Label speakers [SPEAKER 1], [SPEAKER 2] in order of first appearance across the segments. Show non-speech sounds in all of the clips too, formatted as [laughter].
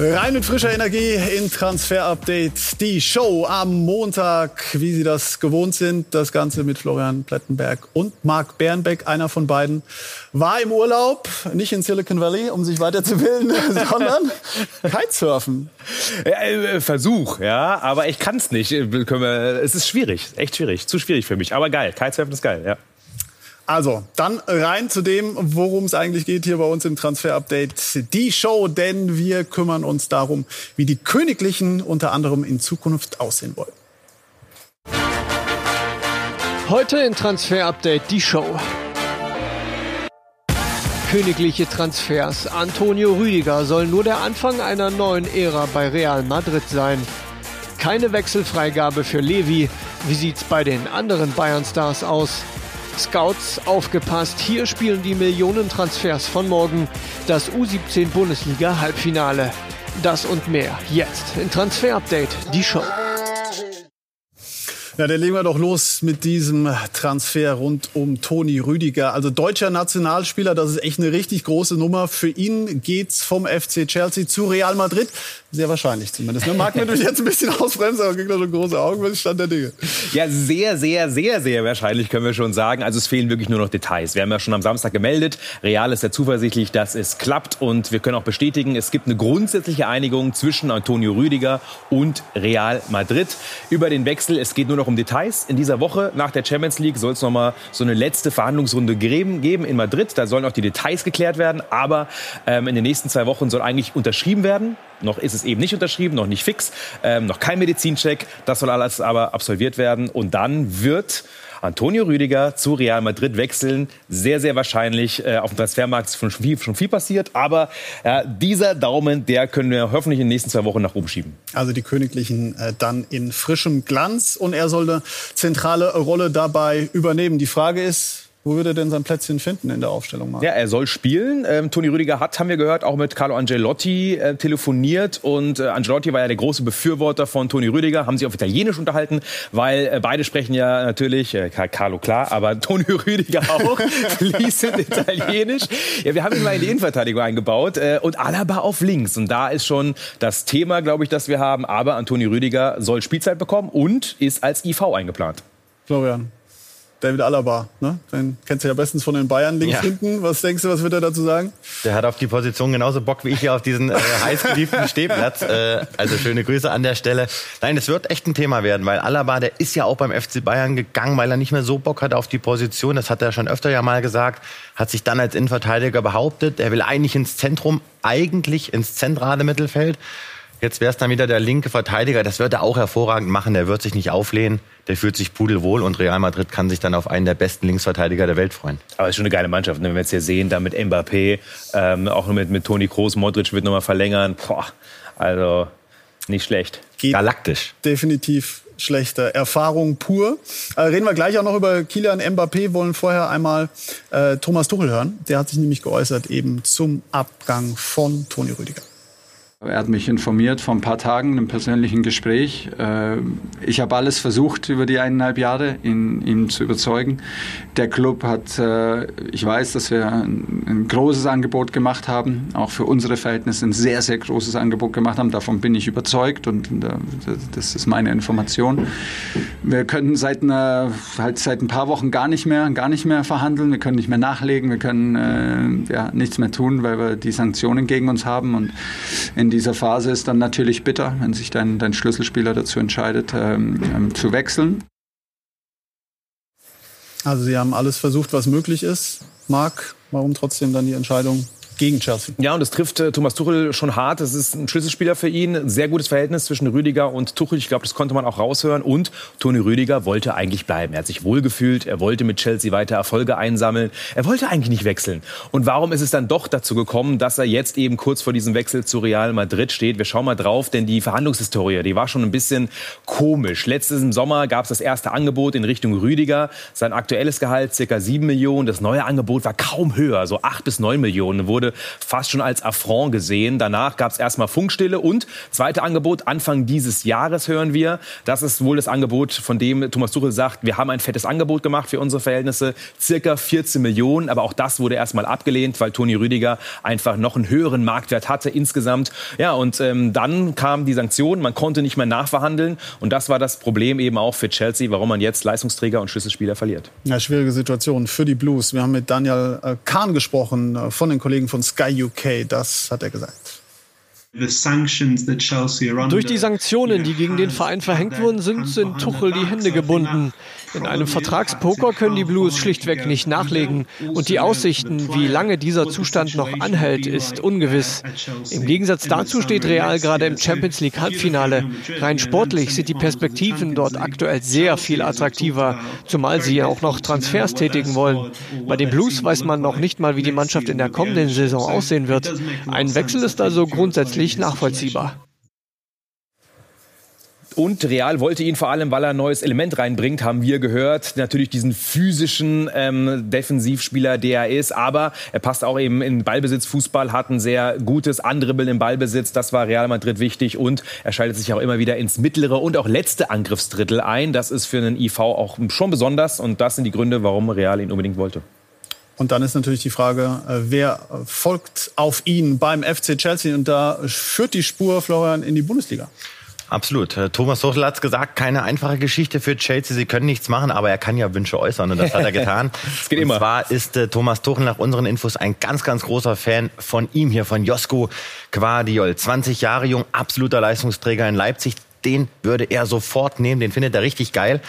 [SPEAKER 1] Rein mit frischer Energie in Transfer Update. Die Show am Montag, wie Sie das gewohnt sind. Das Ganze mit Florian Plettenberg und Marc Bernbeck. Einer von beiden war im Urlaub, nicht in Silicon Valley, um sich weiterzubilden, [laughs] sondern Kitesurfen.
[SPEAKER 2] Äh, Versuch, ja, aber ich kann es nicht. Es ist schwierig, echt schwierig, zu schwierig für mich. Aber geil, Kitesurfen ist geil, ja.
[SPEAKER 1] Also, dann rein zu dem, worum es eigentlich geht hier bei uns im Transfer Update. Die Show, denn wir kümmern uns darum, wie die Königlichen unter anderem in Zukunft aussehen wollen.
[SPEAKER 3] Heute in Transfer Update die Show. Königliche Transfers. Antonio Rüdiger soll nur der Anfang einer neuen Ära bei Real Madrid sein. Keine Wechselfreigabe für Levi. Wie sieht's bei den anderen Bayern-Stars aus? Scouts, aufgepasst, hier spielen die Millionentransfers von morgen, das U17 Bundesliga Halbfinale. Das und mehr jetzt in Transfer Update, die Show.
[SPEAKER 1] Ja, dann legen wir doch los mit diesem Transfer rund um Toni Rüdiger. Also deutscher Nationalspieler, das ist echt eine richtig große Nummer. Für ihn geht's vom FC Chelsea zu Real Madrid. Sehr wahrscheinlich zumindest. Ne? Mag natürlich jetzt ein bisschen ausbremsen, aber kriegt da schon große Augen, was Stand der Dinge?
[SPEAKER 2] Ja, sehr, sehr, sehr, sehr wahrscheinlich können wir schon sagen. Also es fehlen wirklich nur noch Details. Wir haben ja schon am Samstag gemeldet. Real ist ja zuversichtlich, dass es klappt. Und wir können auch bestätigen, es gibt eine grundsätzliche Einigung zwischen Antonio Rüdiger und Real Madrid über den Wechsel. Es geht nur noch um Details. In dieser Woche nach der Champions League soll es noch mal so eine letzte Verhandlungsrunde geben in Madrid. Da sollen auch die Details geklärt werden. Aber ähm, in den nächsten zwei Wochen soll eigentlich unterschrieben werden. Noch ist es eben nicht unterschrieben, noch nicht fix, ähm, noch kein Medizincheck. Das soll alles aber absolviert werden. Und dann wird Antonio Rüdiger zu Real Madrid wechseln. Sehr, sehr wahrscheinlich. Äh, auf dem Transfermarkt schon viel, schon viel passiert. Aber äh, dieser Daumen, der können wir hoffentlich in den nächsten zwei Wochen nach oben schieben.
[SPEAKER 1] Also die Königlichen äh, dann in frischem Glanz. Und er soll eine zentrale Rolle dabei übernehmen. Die Frage ist, wo würde er denn sein Plätzchen finden in der Aufstellung? Marc?
[SPEAKER 2] Ja, er soll spielen. Ähm, Toni Rüdiger hat, haben wir gehört, auch mit Carlo Angelotti äh, telefoniert. Und äh, Angelotti war ja der große Befürworter von Toni Rüdiger. Haben sich auf Italienisch unterhalten, weil äh, beide sprechen ja natürlich, äh, Carlo klar, aber [laughs] Toni Rüdiger auch, [laughs] fließend Italienisch. Ja, wir haben ihn mal in die Innenverteidigung eingebaut äh, und Alaba auf links. Und da ist schon das Thema, glaube ich, das wir haben. Aber Antoni Rüdiger soll Spielzeit bekommen und ist als IV eingeplant.
[SPEAKER 1] Florian, David Alaba, ne? Den kennst du ja bestens von den Bayern links ja. hinten. Was denkst du, was wird er dazu sagen?
[SPEAKER 4] Der hat auf die Position genauso Bock wie ich hier auf diesen äh, [laughs] heißgeliebten Stehplatz. Äh, also schöne Grüße an der Stelle. Nein, es wird echt ein Thema werden, weil Alaba, der ist ja auch beim FC Bayern gegangen, weil er nicht mehr so Bock hat auf die Position. Das hat er schon öfter ja mal gesagt. Hat sich dann als Innenverteidiger behauptet. Er will eigentlich ins Zentrum, eigentlich ins zentrale Mittelfeld. Jetzt wäre es dann wieder der linke Verteidiger. Das wird er auch hervorragend machen. Der wird sich nicht auflehnen. Der fühlt sich pudelwohl und Real Madrid kann sich dann auf einen der besten Linksverteidiger der Welt freuen.
[SPEAKER 2] Aber es ist schon eine geile Mannschaft. Ne? Wenn wir jetzt hier sehen, da mit Mbappé, ähm, auch mit, mit Toni Kroos, Modric wird nochmal verlängern. Boah, also nicht schlecht.
[SPEAKER 1] Geht Galaktisch. Definitiv schlechter. Erfahrung pur. Äh, reden wir gleich auch noch über Kilian Mbappé, wollen vorher einmal äh, Thomas Tuchel hören. Der hat sich nämlich geäußert eben zum Abgang von Toni Rüdiger.
[SPEAKER 5] Er hat mich informiert vor ein paar Tagen in einem persönlichen Gespräch. Äh, ich habe alles versucht über die eineinhalb Jahre, ihn, ihn zu überzeugen. Der Club hat, äh, ich weiß, dass wir ein, ein, großes Angebot gemacht haben, auch für unsere Verhältnisse ein sehr, sehr großes Angebot gemacht haben. Davon bin ich überzeugt und äh, das ist meine Information. Wir können seit, einer, halt seit ein paar Wochen gar nicht mehr, gar nicht mehr verhandeln. Wir können nicht mehr nachlegen. Wir können ja, nichts mehr tun, weil wir die Sanktionen gegen uns haben und in in dieser Phase ist dann natürlich bitter, wenn sich dein, dein Schlüsselspieler dazu entscheidet, ähm, ähm, zu wechseln.
[SPEAKER 1] Also Sie haben alles versucht, was möglich ist. Marc, warum trotzdem dann die Entscheidung gegen Chelsea.
[SPEAKER 2] Ja, und es trifft äh, Thomas Tuchel schon hart. Es ist ein Schlüsselspieler für ihn. Sehr gutes Verhältnis zwischen Rüdiger und Tuchel. Ich glaube, das konnte man auch raushören. Und Toni Rüdiger wollte eigentlich bleiben. Er hat sich wohlgefühlt. Er wollte mit Chelsea weiter Erfolge einsammeln. Er wollte eigentlich nicht wechseln. Und warum ist es dann doch dazu gekommen, dass er jetzt eben kurz vor diesem Wechsel zu Real Madrid steht? Wir schauen mal drauf, denn die Verhandlungshistorie, die war schon ein bisschen komisch. Letztes Sommer gab es das erste Angebot in Richtung Rüdiger. Sein aktuelles Gehalt circa 7 Millionen. Das neue Angebot war kaum höher, so 8 bis 9 Millionen. Wurde wurde fast schon als Affront gesehen. Danach gab es erstmal Funkstille und zweite Angebot Anfang dieses Jahres hören wir. Das ist wohl das Angebot, von dem Thomas Tuchel sagt, wir haben ein fettes Angebot gemacht für unsere Verhältnisse, circa 14 Millionen, aber auch das wurde erstmal abgelehnt, weil Toni Rüdiger einfach noch einen höheren Marktwert hatte insgesamt. Ja, und ähm, dann kamen die Sanktionen, man konnte nicht mehr nachverhandeln und das war das Problem eben auch für Chelsea, warum man jetzt Leistungsträger und Schlüsselspieler verliert.
[SPEAKER 1] Ja, schwierige Situation für die Blues. Wir haben mit Daniel äh, Kahn gesprochen äh, von den Kollegen von Sky UK. Das hat er gesagt.
[SPEAKER 3] Durch die Sanktionen, die gegen den Verein verhängt wurden, sind in Tuchel die Hände gebunden. In einem Vertragspoker können die Blues schlichtweg nicht nachlegen. Und die Aussichten, wie lange dieser Zustand noch anhält, ist ungewiss. Im Gegensatz dazu steht Real gerade im Champions League Halbfinale. Rein sportlich sind die Perspektiven dort aktuell sehr viel attraktiver, zumal sie ja auch noch Transfers tätigen wollen. Bei den Blues weiß man noch nicht mal, wie die Mannschaft in der kommenden Saison aussehen wird. Ein Wechsel ist also grundsätzlich nachvollziehbar.
[SPEAKER 2] Und Real wollte ihn vor allem, weil er ein neues Element reinbringt, haben wir gehört. Natürlich diesen physischen ähm, Defensivspieler, der er ist. Aber er passt auch eben in Ballbesitz. Fußball hat ein sehr gutes Andribbeln im Ballbesitz. Das war Real Madrid wichtig. Und er schaltet sich auch immer wieder ins mittlere und auch letzte Angriffsdrittel ein. Das ist für einen IV auch schon besonders. Und das sind die Gründe, warum Real ihn unbedingt wollte.
[SPEAKER 1] Und dann ist natürlich die Frage, äh, wer folgt auf ihn beim FC Chelsea? Und da führt die Spur, Florian, in die Bundesliga.
[SPEAKER 4] Absolut. Äh, Thomas Tuchel hat gesagt, keine einfache Geschichte für Chelsea. Sie können nichts machen, aber er kann ja Wünsche äußern und das hat er [laughs] getan. das geht und immer. Zwar ist äh, Thomas Tuchel nach unseren Infos ein ganz, ganz großer Fan von ihm hier, von Josko Quadiol. 20 Jahre jung, absoluter Leistungsträger in Leipzig. Den würde er sofort nehmen, den findet er richtig geil.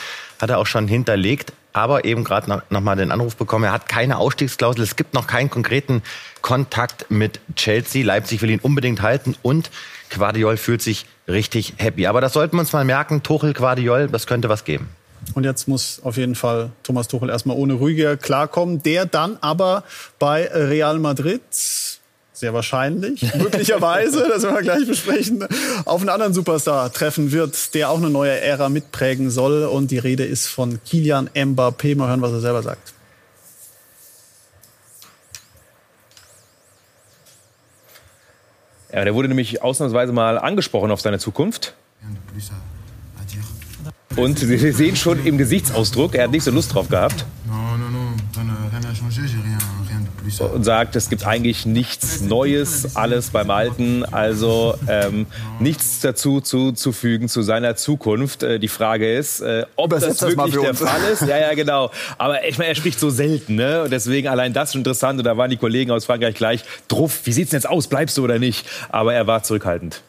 [SPEAKER 4] Hat er auch schon hinterlegt aber eben gerade noch, noch mal den Anruf bekommen, er hat keine Ausstiegsklausel, es gibt noch keinen konkreten Kontakt mit Chelsea. Leipzig will ihn unbedingt halten und Quadiol fühlt sich richtig happy. Aber das sollten wir uns mal merken, Tuchel, Quadiol, das könnte was geben.
[SPEAKER 1] Und jetzt muss auf jeden Fall Thomas Tuchel erstmal ohne Rüdiger klarkommen, der dann aber bei Real Madrid sehr wahrscheinlich, [laughs] möglicherweise, das werden wir gleich besprechen, auf einen anderen Superstar treffen wird, der auch eine neue Ära mitprägen soll. Und die Rede ist von Kilian Mbappé. Mal hören, was er selber sagt.
[SPEAKER 2] Ja, der wurde nämlich ausnahmsweise mal angesprochen auf seine Zukunft. Und wir sehen schon im Gesichtsausdruck, er hat nicht so Lust drauf gehabt und sagt, es gibt eigentlich nichts Neues, alles beim Alten, also ähm, nichts dazu zuzufügen zu seiner Zukunft. Äh, die Frage ist, äh, ob das, das wirklich der Fall ist. Ja, ja, genau. Aber ich meine, er spricht so selten, ne? Und deswegen allein das schon interessant. Und da waren die Kollegen aus Frankreich gleich druff. Wie sieht's denn jetzt aus? Bleibst du oder nicht? Aber er war zurückhaltend.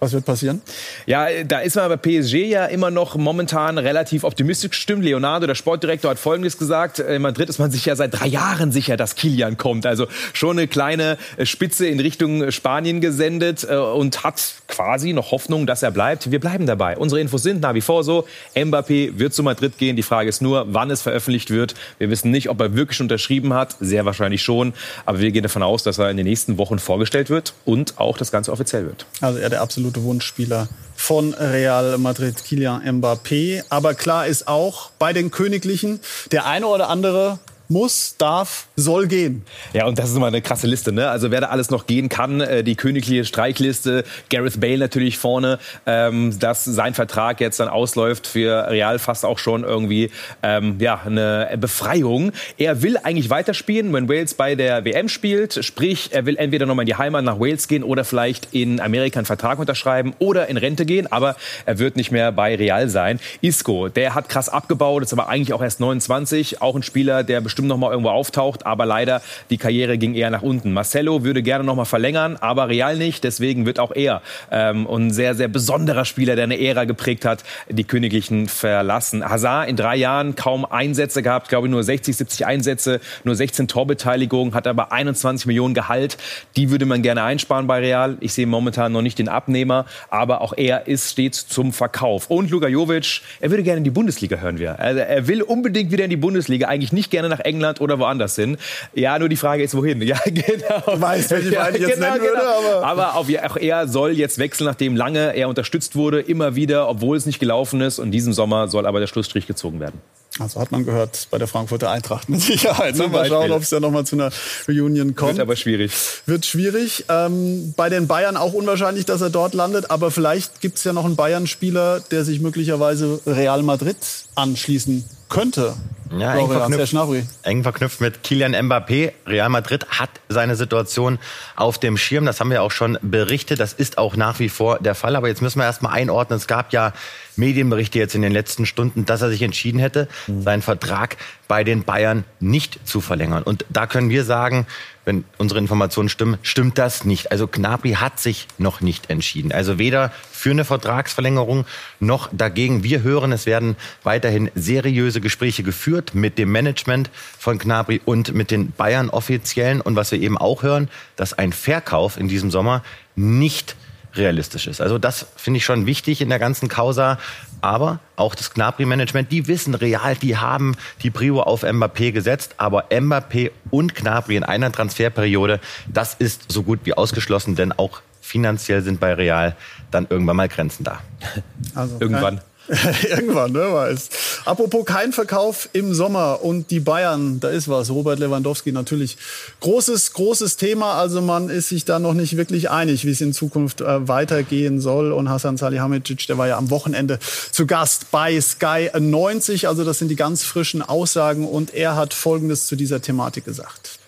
[SPEAKER 1] Was wird passieren?
[SPEAKER 2] Ja, da ist man bei PSG ja immer noch momentan relativ optimistisch gestimmt. Leonardo, der Sportdirektor, hat Folgendes gesagt. In Madrid ist man sich ja seit drei Jahren sicher, dass Kilian kommt. Also schon eine kleine Spitze in Richtung Spanien gesendet äh, und hat quasi noch Hoffnung, dass er bleibt. Wir bleiben dabei. Unsere Infos sind nach wie vor so. Mbappé wird zu Madrid gehen. Die Frage ist nur, wann es veröffentlicht wird. Wir wissen nicht, ob er wirklich unterschrieben hat. Sehr wahrscheinlich schon. Aber wir gehen davon aus, dass er in den nächsten Wochen vorgestellt wird und auch das Ganze offiziell wird.
[SPEAKER 1] Also er der absolute absolute Wunschspieler von Real Madrid, Kylian Mbappé. Aber klar ist auch bei den Königlichen, der eine oder andere muss, darf, soll gehen.
[SPEAKER 2] Ja, und das ist immer eine krasse Liste. Ne? Also wer da alles noch gehen kann, äh, die königliche Streichliste, Gareth Bale natürlich vorne, ähm, dass sein Vertrag jetzt dann ausläuft für Real fast auch schon irgendwie ähm, ja eine Befreiung. Er will eigentlich weiterspielen, wenn Wales bei der WM spielt, sprich er will entweder nochmal in die Heimat nach Wales gehen oder vielleicht in Amerika einen Vertrag unterschreiben oder in Rente gehen, aber er wird nicht mehr bei Real sein. Isco, der hat krass abgebaut, ist aber eigentlich auch erst 29, auch ein Spieler, der bestimmt bestimmt noch mal irgendwo auftaucht, aber leider die Karriere ging eher nach unten. Marcelo würde gerne noch mal verlängern, aber Real nicht, deswegen wird auch er ähm, ein sehr sehr besonderer Spieler, der eine Ära geprägt hat, die Königlichen verlassen. Hazard in drei Jahren kaum Einsätze gehabt, glaube ich nur 60, 70 Einsätze, nur 16 Torbeteiligungen, hat aber 21 Millionen Gehalt. Die würde man gerne einsparen bei Real. Ich sehe momentan noch nicht den Abnehmer, aber auch er ist stets zum Verkauf. Und Luka Jovic, er würde gerne in die Bundesliga hören wir. Also er will unbedingt wieder in die Bundesliga, eigentlich nicht gerne nach England oder woanders hin. Ja, nur die Frage ist, wohin? [laughs] Ja, genau.
[SPEAKER 1] Du weißt, welche ja, ich jetzt genau, nennen würde,
[SPEAKER 2] genau. aber... Aber auch, er soll jetzt wechseln, nachdem lange er unterstützt wurde, immer wieder, obwohl es nicht gelaufen ist. Und diesen Sommer soll aber der Schlussstrich gezogen werden.
[SPEAKER 1] Also hat man gehört bei der Frankfurter Eintracht mit Sicherheit. Ne? Mal schauen, ob es ja nochmal zu einer Reunion kommt.
[SPEAKER 2] Wird aber schwierig.
[SPEAKER 1] Wird schwierig. Ähm, bei den Bayern auch unwahrscheinlich, dass er dort landet. Aber vielleicht gibt es ja noch einen Bayern-Spieler, der sich möglicherweise Real Madrid anschließen könnte.
[SPEAKER 4] Ja, eng verknüpft, eng verknüpft mit Kylian Mbappé. Real Madrid hat seine Situation auf dem Schirm. Das haben wir auch schon berichtet. Das ist auch nach wie vor der Fall. Aber jetzt müssen wir erst mal einordnen. Es gab ja Medienberichte jetzt in den letzten Stunden, dass er sich entschieden hätte, mhm. seinen Vertrag bei den Bayern nicht zu verlängern. Und da können wir sagen, wenn unsere Informationen stimmen, stimmt das nicht. Also Gnabry hat sich noch nicht entschieden. Also weder für eine Vertragsverlängerung noch dagegen. Wir hören, es werden weiterhin seriöse Gespräche geführt mit dem Management von Gnabry und mit den Bayern Offiziellen. Und was wir eben auch hören, dass ein Verkauf in diesem Sommer nicht realistisch ist. Also das finde ich schon wichtig in der ganzen Causa. Aber auch das Gnabry-Management, die wissen real, die haben die Prio auf Mbappé gesetzt. Aber Mbappé und Gnabry in einer Transferperiode, das ist so gut wie ausgeschlossen, denn auch finanziell sind bei Real dann irgendwann mal Grenzen da. [laughs]
[SPEAKER 2] Also, irgendwann. [laughs]
[SPEAKER 1] Irgendwann, ne, weiß. Apropos kein Verkauf im Sommer und die Bayern, da ist was. Robert Lewandowski natürlich großes, großes Thema. Also man ist sich da noch nicht wirklich einig, wie es in Zukunft äh, weitergehen soll. Und Hasan Salihamidzic, der war ja am Wochenende zu Gast bei Sky 90. Also das sind die ganz frischen Aussagen und er hat Folgendes zu dieser Thematik gesagt.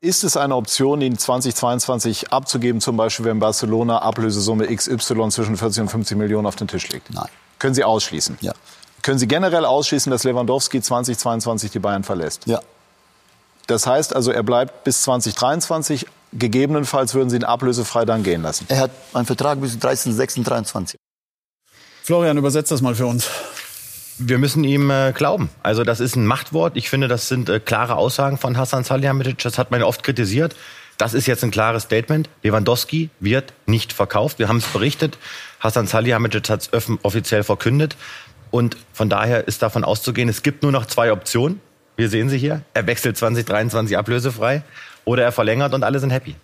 [SPEAKER 6] Ist es eine Option, ihn 2022 abzugeben, zum Beispiel wenn Barcelona Ablösesumme XY zwischen 40 und 50 Millionen auf den Tisch legt?
[SPEAKER 7] Nein.
[SPEAKER 6] Können Sie ausschließen?
[SPEAKER 7] Ja.
[SPEAKER 6] Können Sie generell ausschließen, dass Lewandowski 2022 die Bayern verlässt?
[SPEAKER 7] Ja.
[SPEAKER 6] Das heißt also, er bleibt bis 2023. Gegebenenfalls würden Sie ihn ablösefrei dann gehen lassen.
[SPEAKER 7] Er hat einen Vertrag bis 13.06.23.
[SPEAKER 1] Florian, übersetzt das mal für uns.
[SPEAKER 4] Wir müssen ihm äh, glauben. Also das ist ein Machtwort. Ich finde, das sind äh, klare Aussagen von Hassan Salihamidzic. Das hat man oft kritisiert. Das ist jetzt ein klares Statement. Lewandowski wird nicht verkauft. Wir haben es berichtet. Hassan Salihamidzic hat es offiziell verkündet. Und von daher ist davon auszugehen, es gibt nur noch zwei Optionen. Wir sehen sie hier. Er wechselt 2023 ablösefrei oder er verlängert und alle sind happy.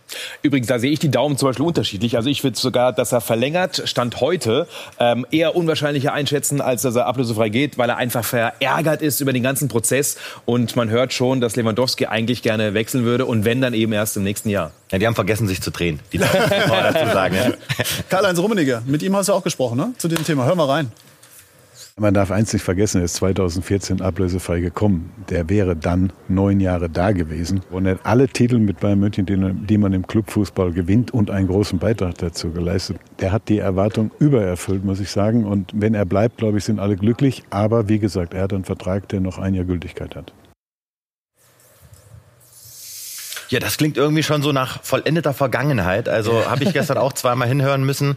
[SPEAKER 2] Übrigens, da sehe ich die Daumen zum Beispiel unterschiedlich. Also ich würde sogar, dass er verlängert, Stand heute, ähm, eher unwahrscheinlicher einschätzen, als dass er ablösefrei geht, weil er einfach verärgert ist über den ganzen Prozess. Und man hört schon, dass Lewandowski eigentlich gerne wechseln würde und wenn, dann eben erst im nächsten Jahr.
[SPEAKER 4] Ja, die haben vergessen, sich zu drehen. Die dazu sagen. Ja. [laughs]
[SPEAKER 1] Karl-Heinz Rummenigge, mit ihm hast du auch gesprochen, ne? Zu dem Thema. Hör mal rein.
[SPEAKER 8] Man darf eins nicht vergessen, er ist 2014 ablösefrei gekommen. Der wäre dann neun Jahre da gewesen und er hat alle Titel mit Bayern München, die man im Clubfußball gewinnt und einen großen Beitrag dazu geleistet. Der hat die Erwartung übererfüllt, muss ich sagen. Und wenn er bleibt, glaube ich, sind alle glücklich. Aber wie gesagt, er hat einen Vertrag, der noch ein Jahr Gültigkeit hat.
[SPEAKER 4] Ja, das klingt irgendwie schon so nach vollendeter Vergangenheit. Also habe ich gestern auch zweimal hinhören müssen.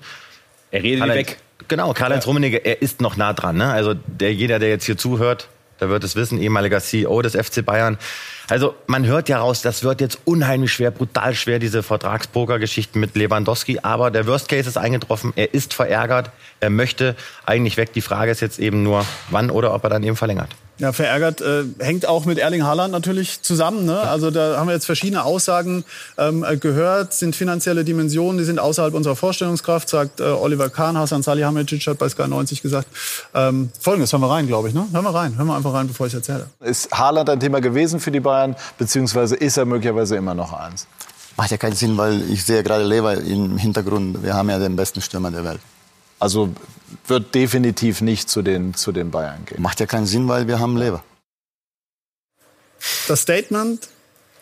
[SPEAKER 2] Er redet weg.
[SPEAKER 4] Genau, Karl-Heinz. Rummenigge, er ist noch nah dran. Ne? Also der, jeder, der jetzt hier zuhört, der wird es wissen, ehemaliger CEO des FC Bayern. Also man hört ja raus, das wird jetzt unheimlich schwer, brutal schwer, diese Vertragspoker-Geschichten mit Lewandowski. Aber der Worst Case ist eingetroffen. Er ist verärgert. Er möchte eigentlich weg. Die Frage ist jetzt eben nur, wann oder ob er dann eben verlängert.
[SPEAKER 1] Ja, verärgert äh, hängt auch mit Erling Haaland natürlich zusammen. Ne? Also da haben wir jetzt verschiedene Aussagen ähm, gehört, sind finanzielle Dimensionen, die sind außerhalb unserer Vorstellungskraft, sagt äh, Oliver Kahn. Hasan Salihamidzic hat bei Sky 90 gesagt. Ähm, Folgendes, hören wir rein, glaube ich. Ne? Hören wir rein, hören wir einfach rein, bevor ich erzähle.
[SPEAKER 6] Ist Haaland ein Thema gewesen für die Bayern, beziehungsweise ist er möglicherweise immer noch eins?
[SPEAKER 7] Macht ja keinen Sinn, weil ich sehe gerade Lever im Hintergrund. Wir haben ja den besten Stürmer der Welt.
[SPEAKER 6] Also wird definitiv nicht zu den, zu den Bayern gehen.
[SPEAKER 7] Macht ja keinen Sinn, weil wir haben Lever.
[SPEAKER 1] Das Statement,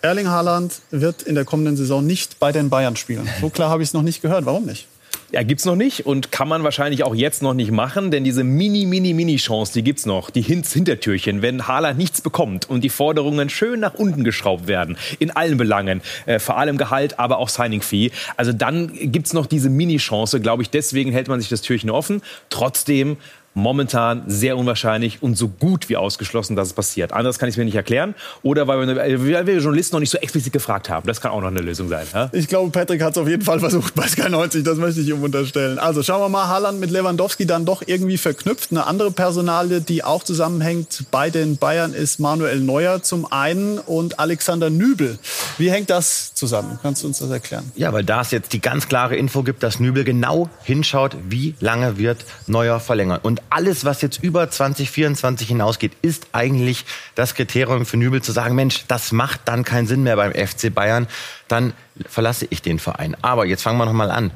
[SPEAKER 1] Erling Haaland wird in der kommenden Saison nicht bei den Bayern spielen. So klar habe ich es noch nicht gehört. Warum nicht?
[SPEAKER 2] Ja, gibt's noch nicht und kann man wahrscheinlich auch jetzt noch nicht machen, denn diese mini, mini, mini Chance, die gibt's noch, die Hints Hintertürchen, wenn Haaland nichts bekommt und die Forderungen schön nach unten geschraubt werden, in allen Belangen, äh, vor allem Gehalt, aber auch Signing Fee. Also dann gibt's noch diese Mini Chance, glaube ich, deswegen hält man sich das Türchen offen. Trotzdem momentan sehr unwahrscheinlich und so gut wie ausgeschlossen, dass es passiert. Anders kann ich es mir nicht erklären. Oder weil wir, weil wir Journalisten noch nicht so explizit gefragt haben. Das kann auch noch eine Lösung sein. Ja?
[SPEAKER 1] Ich glaube, Patrick hat es auf jeden Fall versucht bei Sky 90. Das möchte ich ihm unterstellen. Also schauen wir mal, Haaland mit Lewandowski dann doch irgendwie verknüpft. Eine andere Personalie, die auch zusammenhängt bei den Bayern, ist Manuel Neuer zum einen und Alexander Nübel. Wie hängt das zusammen? Kannst du uns das erklären?
[SPEAKER 4] Ja, weil da es jetzt die ganz klare Info gibt, dass Nübel genau hinschaut, wie lange wird Neuer verlängern. Und alles, was jetzt über 2024 hinausgeht, ist eigentlich das Kriterium für Nübel zu sagen, Mensch, das macht dann keinen Sinn mehr beim FC Bayern, dann verlasse ich den Verein. Aber jetzt fangen wir noch mal an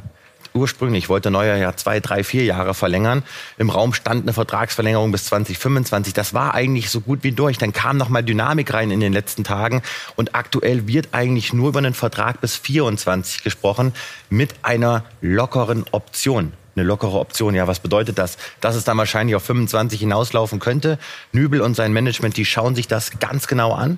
[SPEAKER 4] ursprünglich wollte Neuer ja zwei, drei, vier Jahre verlängern. Im Raum stand eine Vertragsverlängerung bis 2025. Das war eigentlich so gut wie durch. Dann kam noch mal Dynamik rein in den letzten Tagen. Und aktuell wird eigentlich nur über einen Vertrag bis 24 gesprochen mit einer lockeren Option eine lockere Option. Ja, was bedeutet das? Dass es dann wahrscheinlich auf 25 hinauslaufen könnte. Nübel und sein Management, die schauen sich das ganz genau an.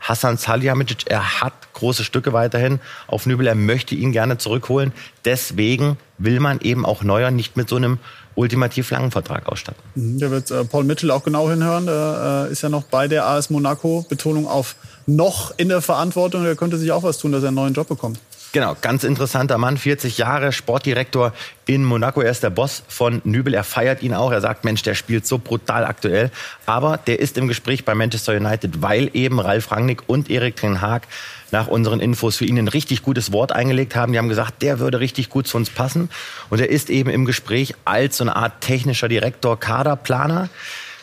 [SPEAKER 4] Hassan Salihamidzic, er hat große Stücke weiterhin auf Nübel, er möchte ihn gerne zurückholen. Deswegen will man eben auch Neuer nicht mit so einem ultimativ langen Vertrag ausstatten.
[SPEAKER 1] Mhm, da wird äh, Paul Mitchell auch genau hinhören. Der äh, ist ja noch bei der AS Monaco. Betonung auf noch in der Verantwortung. Er könnte sich auch was tun, dass er einen neuen Job bekommt.
[SPEAKER 4] Genau, ganz interessanter Mann, 40 Jahre, Sportdirektor in Monaco. Er ist der Boss von Nübel. Er feiert ihn auch. Er sagt, Mensch, der spielt so brutal aktuell. Aber der ist im Gespräch bei Manchester United, weil eben Ralf Rangnick und Erik Ten Haag nach unseren Infos für ihn ein richtig gutes Wort eingelegt haben. Die haben gesagt, der würde richtig gut zu uns passen. Und er ist eben im Gespräch als so eine Art technischer Direktor, Kaderplaner.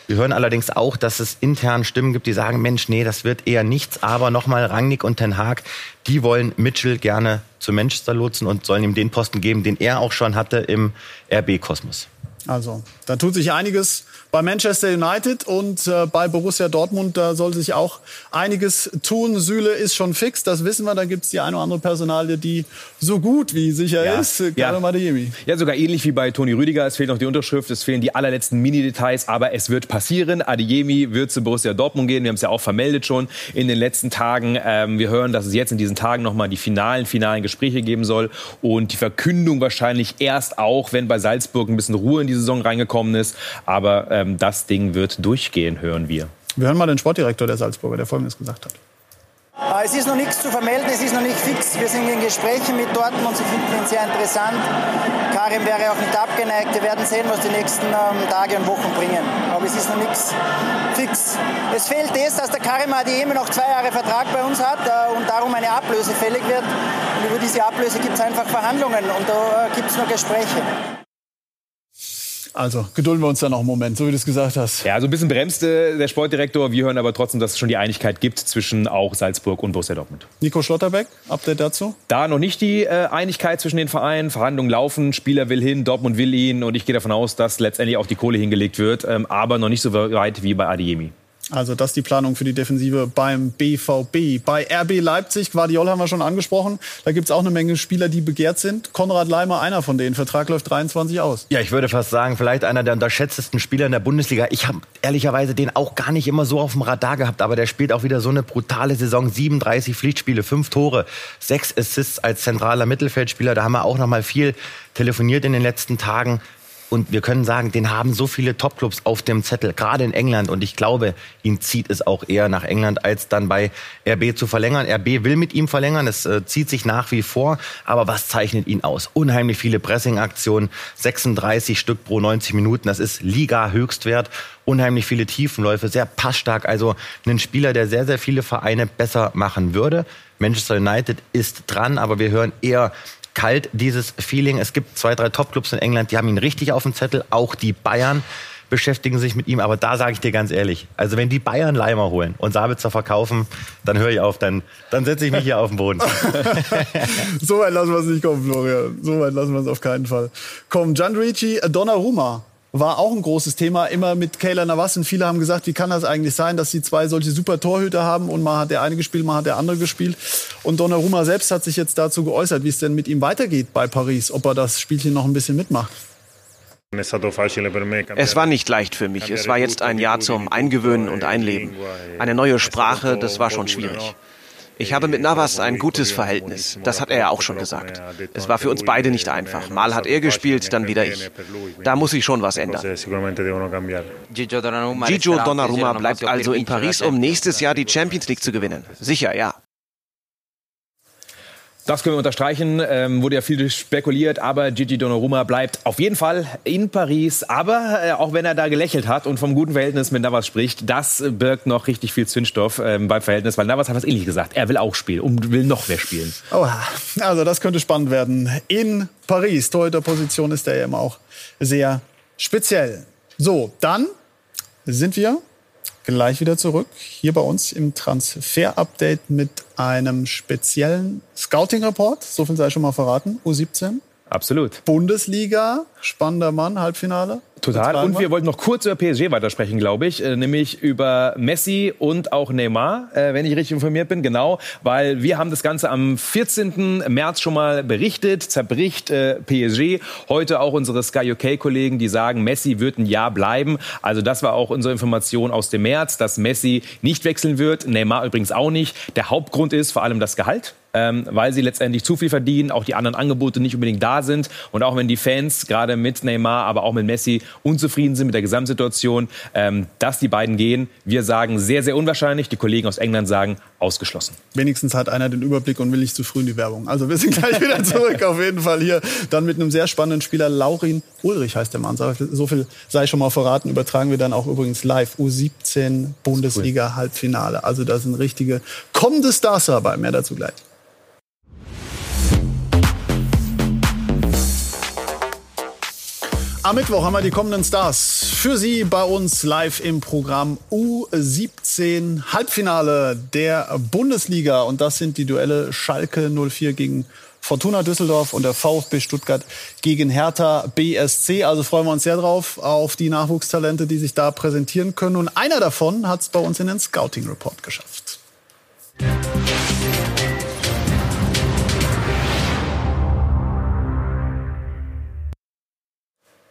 [SPEAKER 4] Wir hören allerdings auch, dass es intern Stimmen gibt, die sagen, Mensch, nee, das wird eher nichts. Aber nochmal Rangnick und Ten Haag, die wollen Mitchell gerne zu Manchester lotsen und sollen ihm den Posten geben, den er auch schon hatte im RB-Kosmos.
[SPEAKER 1] Also, da tut sich einiges bei Manchester United und äh, bei Borussia Dortmund, da soll sich auch einiges tun. Süle ist schon fix, das wissen wir. Da gibt es die eine oder andere Personalie, die so gut wie sicher
[SPEAKER 2] ja.
[SPEAKER 1] ist.
[SPEAKER 2] Ja. ja, sogar ähnlich wie bei Toni Rüdiger. Es fehlt noch die Unterschrift, es fehlen die allerletzten Mini-Details, aber es wird passieren. Adeyemi wird zu Borussia Dortmund gehen. Wir haben es ja auch vermeldet schon in den letzten Tagen. Ähm, wir hören, dass es jetzt in diesen Tagen nochmal die finalen, finalen Gespräche geben soll und die Verkündung wahrscheinlich erst auch, wenn bei Salzburg ein bisschen Ruhe in die Saison reingekommen ist. Aber ähm, das Ding wird durchgehen, hören wir.
[SPEAKER 1] Wir hören mal den Sportdirektor der Salzburger, der Folgendes gesagt hat.
[SPEAKER 9] Äh, es ist noch nichts zu vermelden, es ist noch nicht fix. Wir sind in Gesprächen mit Dortmund, sie finden ihn sehr interessant. Karim wäre auch nicht abgeneigt. Wir werden sehen, was die nächsten ähm, Tage und Wochen bringen. Aber es ist noch nichts fix. Es fehlt das, dass der Karim Adiemi noch zwei Jahre Vertrag bei uns hat äh, und darum eine Ablöse fällig wird. Und über diese Ablöse gibt es einfach Verhandlungen und da äh, gibt es noch Gespräche.
[SPEAKER 1] Also gedulden wir uns da noch einen Moment, so wie du es gesagt hast.
[SPEAKER 2] Ja, so ein bisschen bremst äh, der Sportdirektor. Wir hören aber trotzdem, dass es schon die Einigkeit gibt zwischen auch Salzburg und Borussia Dortmund.
[SPEAKER 1] Nico Schlotterbeck, Update dazu?
[SPEAKER 2] Da noch nicht die äh, Einigkeit zwischen den Vereinen. Verhandlungen laufen, Spieler will hin, Dortmund will ihn und ich gehe davon aus, dass letztendlich auch die Kohle hingelegt wird, ähm, aber noch nicht so weit wie bei Adiemi.
[SPEAKER 1] Also das ist die Planung für die Defensive beim BVB. Bei RB Leipzig, Guardiol haben wir schon angesprochen, da gibt es auch eine Menge Spieler, die begehrt sind. Konrad Leimer, einer von denen. Vertrag läuft 23 aus.
[SPEAKER 4] Ja, ich würde fast sagen, vielleicht einer der unterschätztesten Spieler in der Bundesliga. Ich habe ehrlicherweise den auch gar nicht immer so auf dem Radar gehabt, aber der spielt auch wieder so eine brutale Saison. 37 Pflichtspiele, 5 Tore, 6 Assists als zentraler Mittelfeldspieler. Da haben wir auch noch mal viel telefoniert in den letzten Tagen. Und wir können sagen, den haben so viele Topclubs auf dem Zettel, gerade in England. Und ich glaube, ihn zieht es auch eher nach England, als dann bei RB zu verlängern. RB will mit ihm verlängern, es äh, zieht sich nach wie vor. Aber was zeichnet ihn aus? Unheimlich viele Pressingaktionen, 36 Stück pro 90 Minuten. Das ist Liga-Höchstwert. Unheimlich viele Tiefenläufe, sehr passstark. Also ein Spieler, der sehr, sehr viele Vereine besser machen würde. Manchester United ist dran, aber wir hören eher kalt, dieses Feeling. Es gibt zwei, drei Topclubs in England, die haben ihn richtig auf dem Zettel. Auch die Bayern beschäftigen sich mit ihm. Aber da sage ich dir ganz ehrlich, also wenn die Bayern Leimer holen und Sabitzer verkaufen, dann höre ich auf, dann, dann setze ich mich hier auf den Boden. [laughs]
[SPEAKER 1] so weit lassen wir es nicht kommen, Florian. So weit lassen wir es auf keinen Fall. Komm, Gianluigi Donnarumma war auch ein großes Thema, immer mit Kayla Navas. Und viele haben gesagt, wie kann das eigentlich sein, dass sie zwei solche super Torhüter haben und mal hat der eine gespielt, mal hat der andere gespielt. Und Donnarumma selbst hat sich jetzt dazu geäußert, wie es denn mit ihm weitergeht bei Paris, ob er das Spielchen noch ein bisschen mitmacht.
[SPEAKER 10] Es war nicht leicht für mich. Es war jetzt ein Jahr zum Eingewöhnen und Einleben. Eine neue Sprache, das war schon schwierig. Ich habe mit Navas ein gutes Verhältnis. Das hat er ja auch schon gesagt. Es war für uns beide nicht einfach. Mal hat er gespielt, dann wieder ich. Da muss ich schon was ändern. Gigio Donnarumma bleibt also in Paris, um nächstes Jahr die Champions League zu gewinnen. Sicher, ja.
[SPEAKER 2] Das können wir unterstreichen. Ähm, wurde ja viel spekuliert, aber Gigi Donnarumma bleibt auf jeden Fall in Paris. Aber äh, auch wenn er da gelächelt hat und vom guten Verhältnis mit Navas spricht, das birgt noch richtig viel Zündstoff ähm, beim Verhältnis, weil Navas hat was ähnlich gesagt. Er will auch spielen und will noch mehr spielen.
[SPEAKER 1] Oh, also das könnte spannend werden. In Paris, Torhüterposition ist er ja immer auch sehr speziell. So, dann sind wir gleich wieder zurück. Hier bei uns im Transfer-Update mit einem speziellen Scouting-Report. So viel sei schon mal verraten. U17.
[SPEAKER 2] Absolut.
[SPEAKER 1] Bundesliga, spannender Mann, Halbfinale.
[SPEAKER 2] Total. Und wir wollten noch kurz über PSG weitersprechen, glaube ich, äh, nämlich über Messi und auch Neymar, äh, wenn ich richtig informiert bin, genau, weil wir haben das Ganze am 14. März schon mal berichtet, zerbricht äh, PSG. Heute auch unsere Sky UK Kollegen, die sagen, Messi wird ein Jahr bleiben. Also das war auch unsere Information aus dem März, dass Messi nicht wechseln wird, Neymar übrigens auch nicht. Der Hauptgrund ist vor allem das Gehalt ähm, weil sie letztendlich zu viel verdienen, auch die anderen Angebote nicht unbedingt da sind. Und auch wenn die Fans gerade mit Neymar, aber auch mit Messi unzufrieden sind mit der Gesamtsituation, ähm, dass die beiden gehen. Wir sagen sehr, sehr unwahrscheinlich. Die Kollegen aus England sagen ausgeschlossen.
[SPEAKER 1] Wenigstens hat einer den Überblick und will nicht zu früh in die Werbung. Also wir sind gleich wieder [laughs] zurück auf jeden Fall hier. Dann mit einem sehr spannenden Spieler, Laurin Ulrich heißt der Mann. So viel sei schon mal verraten. Übertragen wir dann auch übrigens live U17 Bundesliga Halbfinale. Also da sind richtige kommende Stars dabei. Mehr dazu gleich. Am Mittwoch haben wir die kommenden Stars für Sie bei uns live im Programm U17 Halbfinale der Bundesliga. Und das sind die Duelle Schalke 04 gegen Fortuna Düsseldorf und der VfB Stuttgart gegen Hertha BSC. Also freuen wir uns sehr drauf auf die Nachwuchstalente, die sich da präsentieren können. Und einer davon hat es bei uns in den Scouting Report geschafft.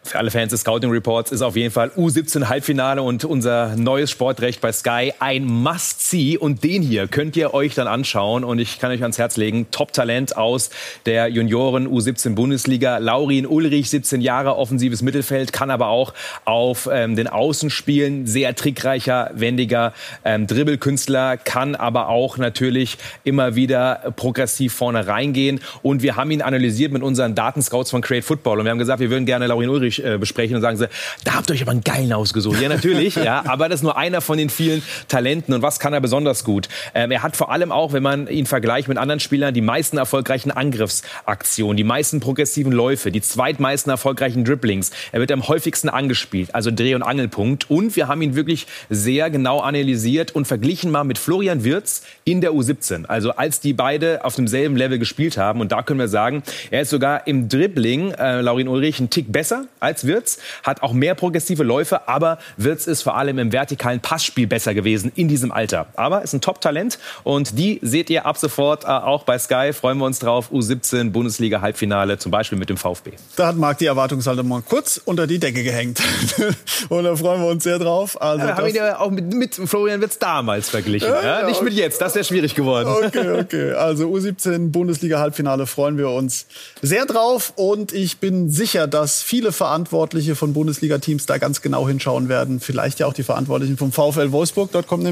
[SPEAKER 2] Für alle Fans des Scouting Reports ist auf jeden Fall U17 Halbfinale und unser neues Sportrecht bei Sky ein Must-See. Und den hier könnt ihr euch dann anschauen. Und ich kann euch ans Herz legen, Top-Talent aus der Junioren U17 Bundesliga. Laurin Ulrich, 17 Jahre, offensives Mittelfeld, kann aber auch auf ähm, den Außen spielen. Sehr trickreicher, wendiger ähm, Dribbelkünstler, kann aber auch natürlich immer wieder progressiv vorne reingehen. Und wir haben ihn analysiert mit unseren Datenscouts von Create Football. Und wir haben gesagt, wir würden gerne Laurin Ulrich äh, besprechen und sagen sie, da habt ihr euch aber einen geilen ausgesucht. Ja, natürlich, ja, [laughs] aber das ist nur einer von den vielen Talenten. Und was kann er besonders gut? Ähm, er hat vor allem auch, wenn man ihn vergleicht mit anderen Spielern, die meisten erfolgreichen Angriffsaktionen, die meisten progressiven Läufe, die zweitmeisten erfolgreichen Dribblings. Er wird am häufigsten angespielt, also Dreh- und Angelpunkt. Und wir haben ihn wirklich sehr genau analysiert und verglichen mal mit Florian Wirz in der U17. Also als die beide auf demselben Level gespielt haben. Und da können wir sagen, er ist sogar im Dribbling, äh, Laurin Ulrich, ein Tick besser als Wirtz, hat auch mehr progressive Läufe, aber Wirtz ist vor allem im vertikalen Passspiel besser gewesen in diesem Alter. Aber ist ein Top-Talent und die seht ihr ab sofort äh, auch bei Sky. Freuen wir uns drauf. U17 Bundesliga Halbfinale, zum Beispiel mit dem VfB.
[SPEAKER 1] Da hat Marc die Erwartungshaltung mal kurz unter die Decke gehängt. [laughs] und da freuen wir uns sehr drauf.
[SPEAKER 2] Also ja, haben ihn ja auch mit, mit Florian Wirtz damals verglichen. Ja, ja, nicht okay. mit jetzt. Das wäre schwierig geworden.
[SPEAKER 1] Okay, okay. Also U17 Bundesliga Halbfinale freuen wir uns sehr drauf und ich bin sicher, dass viele Vereine Verantwortliche von Bundesliga-Teams da ganz genau hinschauen werden. Vielleicht ja auch die Verantwortlichen vom VfL Wolfsburg. Dort kommt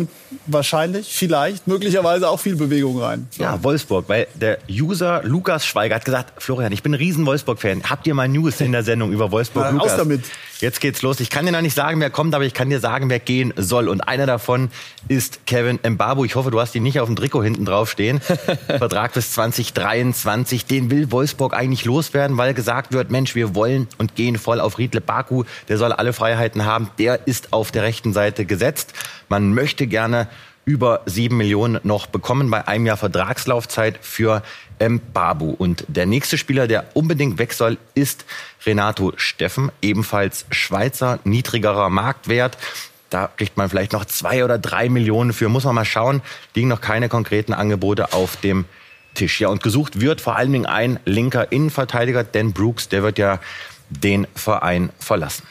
[SPEAKER 1] wahrscheinlich, vielleicht, möglicherweise auch viel Bewegung rein.
[SPEAKER 4] So. Ja, Wolfsburg, weil der User Lukas Schweiger hat gesagt, Florian, ich bin ein riesen Wolfsburg-Fan. Habt ihr mal News in der Sendung über Wolfsburg?
[SPEAKER 1] Na, Lukas, aus damit.
[SPEAKER 4] Jetzt geht's los. Ich kann dir noch nicht sagen, wer kommt, aber ich kann dir sagen, wer gehen soll. Und einer davon ist Kevin Mbabu. Ich hoffe, du hast ihn nicht auf dem Trikot hinten drauf stehen. [laughs] Vertrag bis 2023. Den will Wolfsburg eigentlich loswerden, weil gesagt wird, Mensch, wir wollen und gehen voll auf Riedle Baku. Der soll alle Freiheiten haben. Der ist auf der rechten Seite gesetzt. Man möchte gerne über sieben Millionen noch bekommen bei einem Jahr Vertragslaufzeit für Mbabu. Und der nächste Spieler, der unbedingt weg soll, ist Renato Steffen, ebenfalls Schweizer, niedrigerer Marktwert. Da kriegt man vielleicht noch zwei oder drei Millionen für. Muss man mal schauen. Liegen noch keine konkreten Angebote auf dem Tisch. Ja, und gesucht wird vor allen Dingen ein linker Innenverteidiger, Dan Brooks. Der wird ja den Verein verlassen.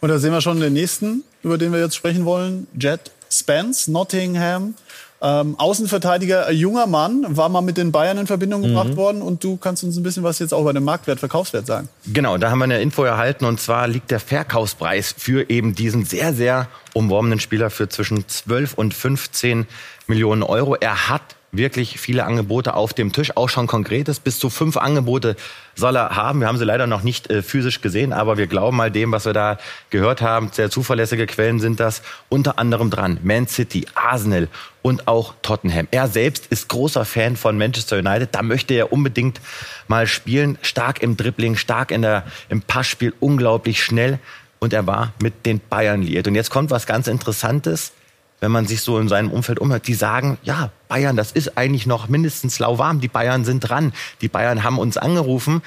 [SPEAKER 1] Und da sehen wir schon den nächsten, über den wir jetzt sprechen wollen. Jet Spence, Nottingham Ähm, Außenverteidiger, ein junger Mann, war mal mit den Bayern in Verbindung gebracht
[SPEAKER 4] Mhm.
[SPEAKER 1] worden und du kannst uns ein bisschen was jetzt auch bei dem Marktwert, Verkaufswert sagen.
[SPEAKER 4] Genau, da haben wir eine Info erhalten und zwar liegt der Verkaufspreis für eben diesen sehr, sehr umworbenen Spieler für zwischen 12 und 15 Millionen Euro. Er hat wirklich viele Angebote auf dem Tisch, auch schon konkretes. Bis zu fünf Angebote soll er haben. Wir haben sie leider noch nicht äh, physisch gesehen, aber wir glauben mal dem, was wir da gehört haben. Sehr zuverlässige Quellen sind das. Unter anderem dran Man City, Arsenal und auch Tottenham. Er selbst ist großer Fan von Manchester United. Da möchte er unbedingt mal spielen. Stark im Dribbling, stark in der, im Passspiel, unglaublich schnell. Und er war mit den Bayern liiert. Und jetzt kommt was ganz Interessantes wenn man sich so in seinem Umfeld umhört, die sagen, ja, Bayern, das ist eigentlich noch mindestens lauwarm. Die Bayern sind dran. Die Bayern haben uns angerufen,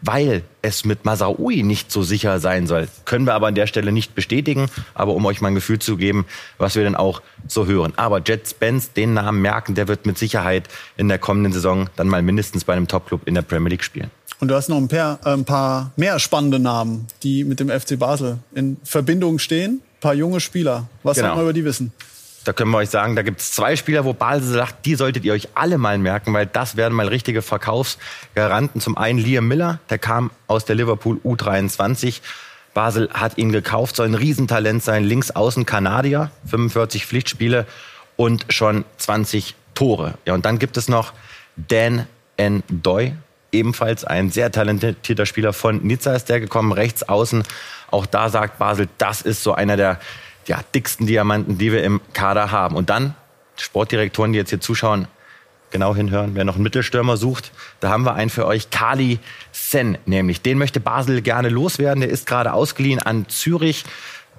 [SPEAKER 4] weil es mit Masraoui nicht so sicher sein soll. Können wir aber an der Stelle nicht bestätigen. Aber um euch mal ein Gefühl zu geben, was wir denn auch so hören. Aber Jet Spence, den Namen merken, der wird mit Sicherheit in der kommenden Saison dann mal mindestens bei einem Topclub in der Premier League spielen.
[SPEAKER 1] Und du hast noch ein paar, äh, ein paar mehr spannende Namen, die mit dem FC Basel in Verbindung stehen. Ein paar junge Spieler. Was
[SPEAKER 4] Genau.
[SPEAKER 1] soll man über die wissen?
[SPEAKER 4] Da können wir euch sagen, da gibt es zwei Spieler, wo Basel sagt, die solltet ihr euch alle mal merken, weil das werden mal richtige Verkaufsgaranten. Zum einen Liam Miller, der kam aus der Liverpool U23. Basel hat ihn gekauft, soll ein Riesentalent sein, links außen Kanadier, 45 Pflichtspiele und schon 20 Tore. Ja, und dann gibt es noch Dan N. Doy, ebenfalls ein sehr talentierter Spieler von Nizza ist der gekommen, rechts außen. Auch da sagt Basel, das ist so einer der ja, dicksten Diamanten, die wir im Kader haben. Und dann, Sportdirektoren, die jetzt hier zuschauen, genau hinhören, wer noch einen Mittelstürmer sucht, da haben wir einen für euch, Kali Sen nämlich. Den möchte Basel gerne loswerden. Der ist gerade ausgeliehen an Zürich.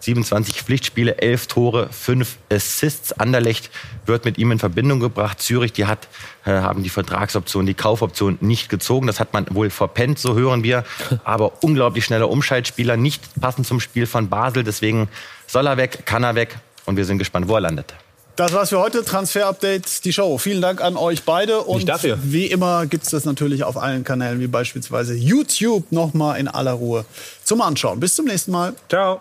[SPEAKER 4] 27 Pflichtspiele, 11 Tore, 5 Assists. Anderlecht wird mit ihm in Verbindung gebracht. Zürich, die hat, äh, haben die Vertragsoption, die Kaufoption nicht gezogen. Das hat man wohl verpennt, so hören wir. Aber unglaublich schneller Umschaltspieler, nicht passend zum Spiel von Basel. Deswegen soll er weg, kann er weg. Und wir sind gespannt, wo er landet.
[SPEAKER 1] Das war's für heute. Transfer Update, die Show. Vielen Dank an euch beide. Und
[SPEAKER 2] Nicht dafür.
[SPEAKER 1] wie immer gibt's das natürlich auf allen Kanälen, wie beispielsweise YouTube, nochmal in aller Ruhe zum Anschauen. Bis zum nächsten Mal.
[SPEAKER 2] Ciao.